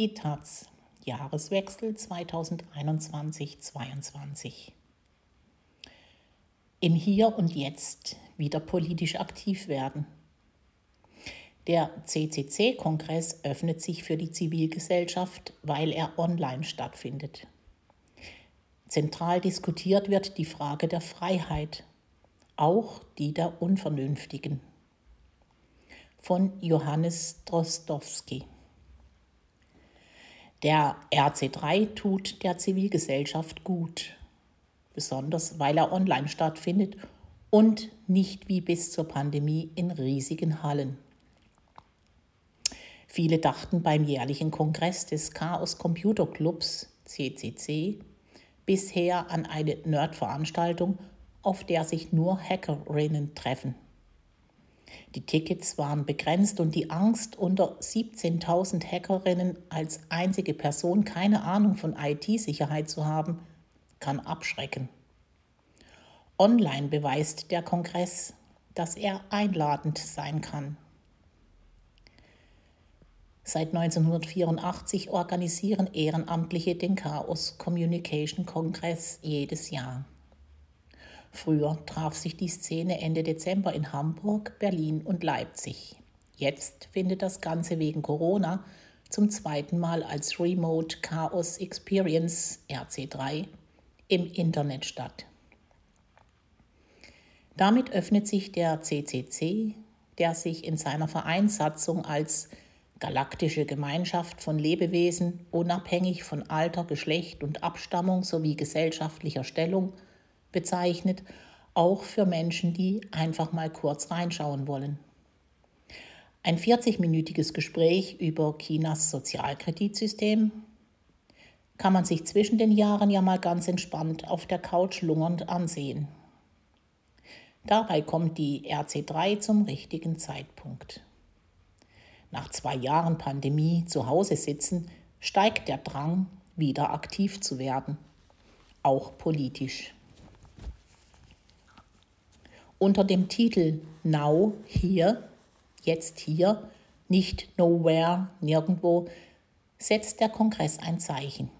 Die Taz, Jahreswechsel 2021-22. Im Hier und Jetzt wieder politisch aktiv werden. Der CCC-Kongress öffnet sich für die Zivilgesellschaft, weil er online stattfindet. Zentral diskutiert wird die Frage der Freiheit, auch die der Unvernünftigen. Von Johannes Drostowski. Der RC3 tut der Zivilgesellschaft gut, besonders weil er online stattfindet und nicht wie bis zur Pandemie in riesigen Hallen. Viele dachten beim jährlichen Kongress des Chaos Computer Clubs CCC bisher an eine Nerd-Veranstaltung, auf der sich nur Hackerinnen treffen. Die Tickets waren begrenzt und die Angst, unter 17.000 Hackerinnen als einzige Person keine Ahnung von IT-Sicherheit zu haben, kann abschrecken. Online beweist der Kongress, dass er einladend sein kann. Seit 1984 organisieren Ehrenamtliche den Chaos Communication Kongress jedes Jahr. Früher traf sich die Szene Ende Dezember in Hamburg, Berlin und Leipzig. Jetzt findet das Ganze wegen Corona zum zweiten Mal als Remote Chaos Experience RC3 im Internet statt. Damit öffnet sich der CCC, der sich in seiner Vereinssatzung als galaktische Gemeinschaft von Lebewesen, unabhängig von Alter, Geschlecht und Abstammung sowie gesellschaftlicher Stellung, bezeichnet, auch für Menschen, die einfach mal kurz reinschauen wollen. Ein 40-minütiges Gespräch über Chinas Sozialkreditsystem kann man sich zwischen den Jahren ja mal ganz entspannt auf der Couch lungernd ansehen. Dabei kommt die RC3 zum richtigen Zeitpunkt. Nach zwei Jahren Pandemie zu Hause sitzen, steigt der Drang, wieder aktiv zu werden, auch politisch unter dem Titel Now, hier, jetzt hier, nicht nowhere, nirgendwo, setzt der Kongress ein Zeichen.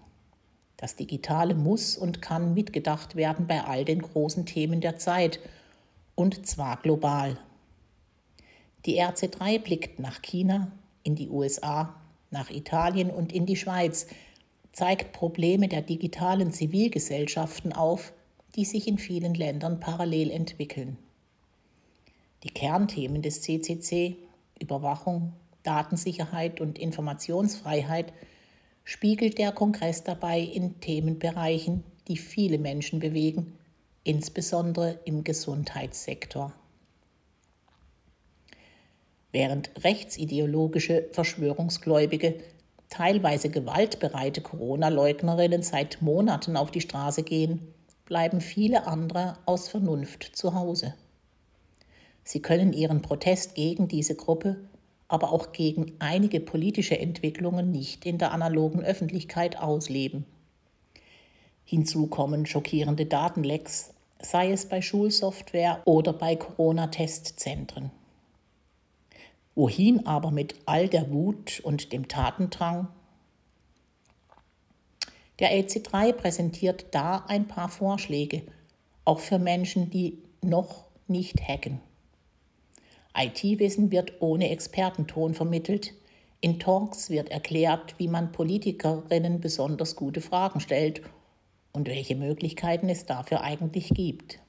Das Digitale muss und kann mitgedacht werden bei all den großen Themen der Zeit, und zwar global. Die RC3 blickt nach China, in die USA, nach Italien und in die Schweiz, zeigt Probleme der digitalen Zivilgesellschaften auf, die sich in vielen Ländern parallel entwickeln. Die Kernthemen des CCC, Überwachung, Datensicherheit und Informationsfreiheit, spiegelt der Kongress dabei in Themenbereichen, die viele Menschen bewegen, insbesondere im Gesundheitssektor. Während rechtsideologische Verschwörungsgläubige, teilweise gewaltbereite Corona-Leugnerinnen seit Monaten auf die Straße gehen, bleiben viele andere aus Vernunft zu Hause. Sie können ihren Protest gegen diese Gruppe, aber auch gegen einige politische Entwicklungen nicht in der analogen Öffentlichkeit ausleben. Hinzu kommen schockierende Datenlecks, sei es bei Schulsoftware oder bei Corona-Testzentren. Wohin aber mit all der Wut und dem Tatendrang? Der LC3 präsentiert da ein paar Vorschläge, auch für Menschen, die noch nicht hacken. IT-Wissen wird ohne Expertenton vermittelt. In Talks wird erklärt, wie man Politikerinnen besonders gute Fragen stellt und welche Möglichkeiten es dafür eigentlich gibt.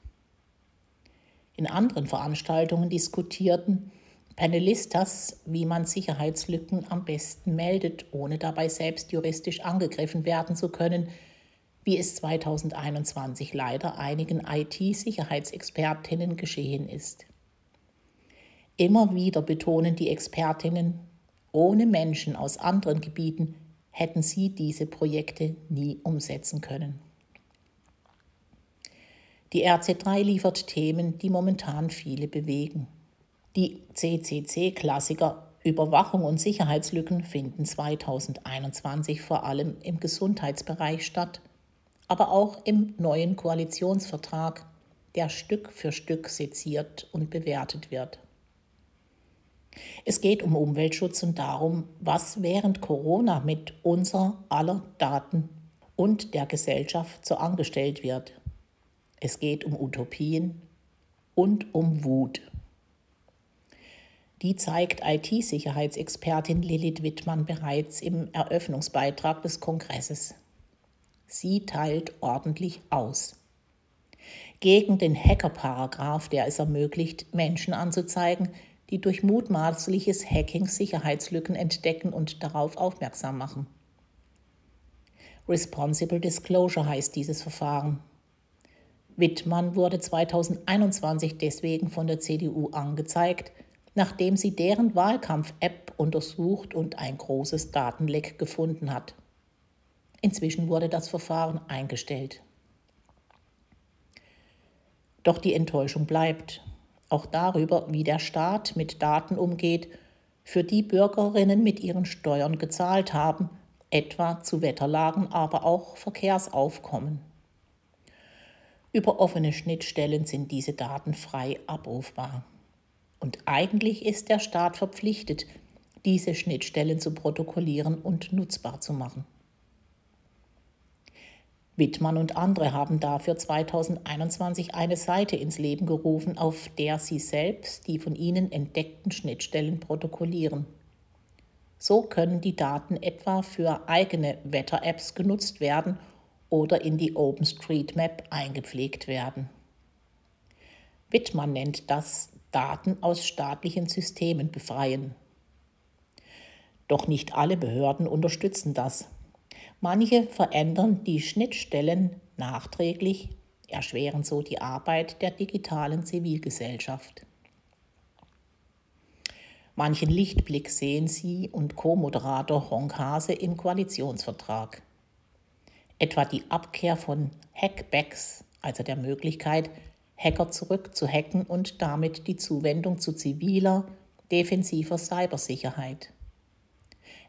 In anderen Veranstaltungen diskutierten Panelistas, wie man Sicherheitslücken am besten meldet, ohne dabei selbst juristisch angegriffen werden zu können, wie es 2021 leider einigen IT-Sicherheitsexpertinnen geschehen ist. Immer wieder betonen die Expertinnen, ohne Menschen aus anderen Gebieten hätten sie diese Projekte nie umsetzen können. Die RC3 liefert Themen, die momentan viele bewegen. Die CCC-Klassiker Überwachung und Sicherheitslücken finden 2021 vor allem im Gesundheitsbereich statt, aber auch im neuen Koalitionsvertrag, der Stück für Stück seziert und bewertet wird. Es geht um Umweltschutz und darum, was während Corona mit unser aller Daten und der Gesellschaft so angestellt wird. Es geht um Utopien und um Wut. Die zeigt IT-Sicherheitsexpertin Lilith Wittmann bereits im Eröffnungsbeitrag des Kongresses. Sie teilt ordentlich aus. Gegen den Hacker-Paragraph, der es ermöglicht, Menschen anzuzeigen, die durch mutmaßliches Hacking Sicherheitslücken entdecken und darauf aufmerksam machen. Responsible Disclosure heißt dieses Verfahren. Wittmann wurde 2021 deswegen von der CDU angezeigt, nachdem sie deren Wahlkampf-App untersucht und ein großes Datenleck gefunden hat. Inzwischen wurde das Verfahren eingestellt. Doch die Enttäuschung bleibt, auch darüber, wie der Staat mit Daten umgeht, für die Bürgerinnen mit ihren Steuern gezahlt haben, etwa zu Wetterlagen, aber auch Verkehrsaufkommen. Über offene Schnittstellen sind diese Daten frei abrufbar. Und eigentlich ist der Staat verpflichtet, diese Schnittstellen zu protokollieren und nutzbar zu machen. Wittmann und andere haben dafür 2021 eine Seite ins Leben gerufen, auf der sie selbst die von ihnen entdeckten Schnittstellen protokollieren. So können die Daten etwa für eigene Wetter-Apps genutzt werden oder in die OpenStreetMap eingepflegt werden. Wittmann nennt das Daten aus staatlichen Systemen befreien. Doch nicht alle Behörden unterstützen das. Manche verändern die Schnittstellen nachträglich, erschweren so die Arbeit der digitalen Zivilgesellschaft. Manchen Lichtblick sehen Sie und Co-Moderator Honk Hase im Koalitionsvertrag. Etwa die Abkehr von Hackbacks, also der Möglichkeit, Hacker zurückzuhacken und damit die Zuwendung zu ziviler, defensiver Cybersicherheit.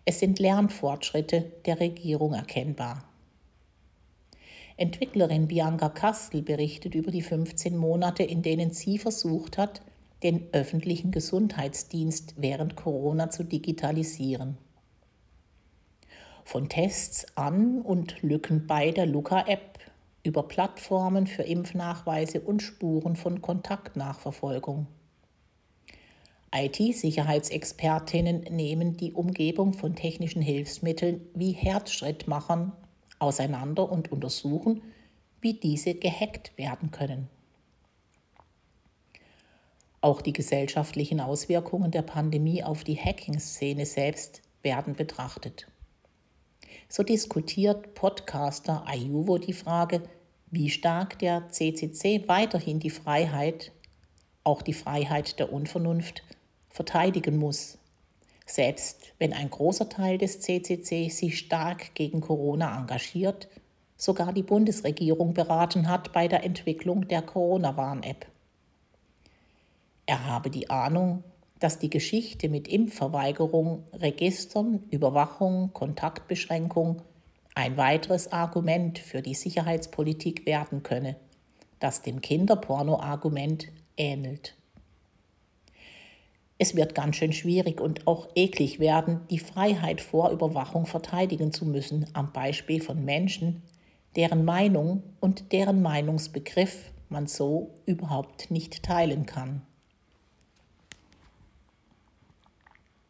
Es sind Lernfortschritte der Regierung erkennbar. Entwicklerin Bianca Kastel berichtet über die 15 Monate, in denen sie versucht hat, den öffentlichen Gesundheitsdienst während Corona zu digitalisieren. Von Tests an und Lücken bei der Luca-App über Plattformen für Impfnachweise und Spuren von Kontaktnachverfolgung. IT-Sicherheitsexpertinnen nehmen die Umgebung von technischen Hilfsmitteln wie Herzschrittmachern auseinander und untersuchen, wie diese gehackt werden können. Auch die gesellschaftlichen Auswirkungen der Pandemie auf die Hacking-Szene selbst werden betrachtet. So diskutiert Podcaster Ayuvo die Frage, wie stark der CCC weiterhin die Freiheit, auch die Freiheit der Unvernunft, verteidigen muss, selbst wenn ein großer Teil des CCC sich stark gegen Corona engagiert, sogar die Bundesregierung beraten hat bei der Entwicklung der Corona-Warn-App. Er habe die Ahnung, dass die Geschichte mit Impfverweigerung, Registern, Überwachung, Kontaktbeschränkung ein weiteres Argument für die Sicherheitspolitik werden könne, das dem Kinderporno-Argument ähnelt. Es wird ganz schön schwierig und auch eklig werden, die Freiheit vor Überwachung verteidigen zu müssen, am Beispiel von Menschen, deren Meinung und deren Meinungsbegriff man so überhaupt nicht teilen kann.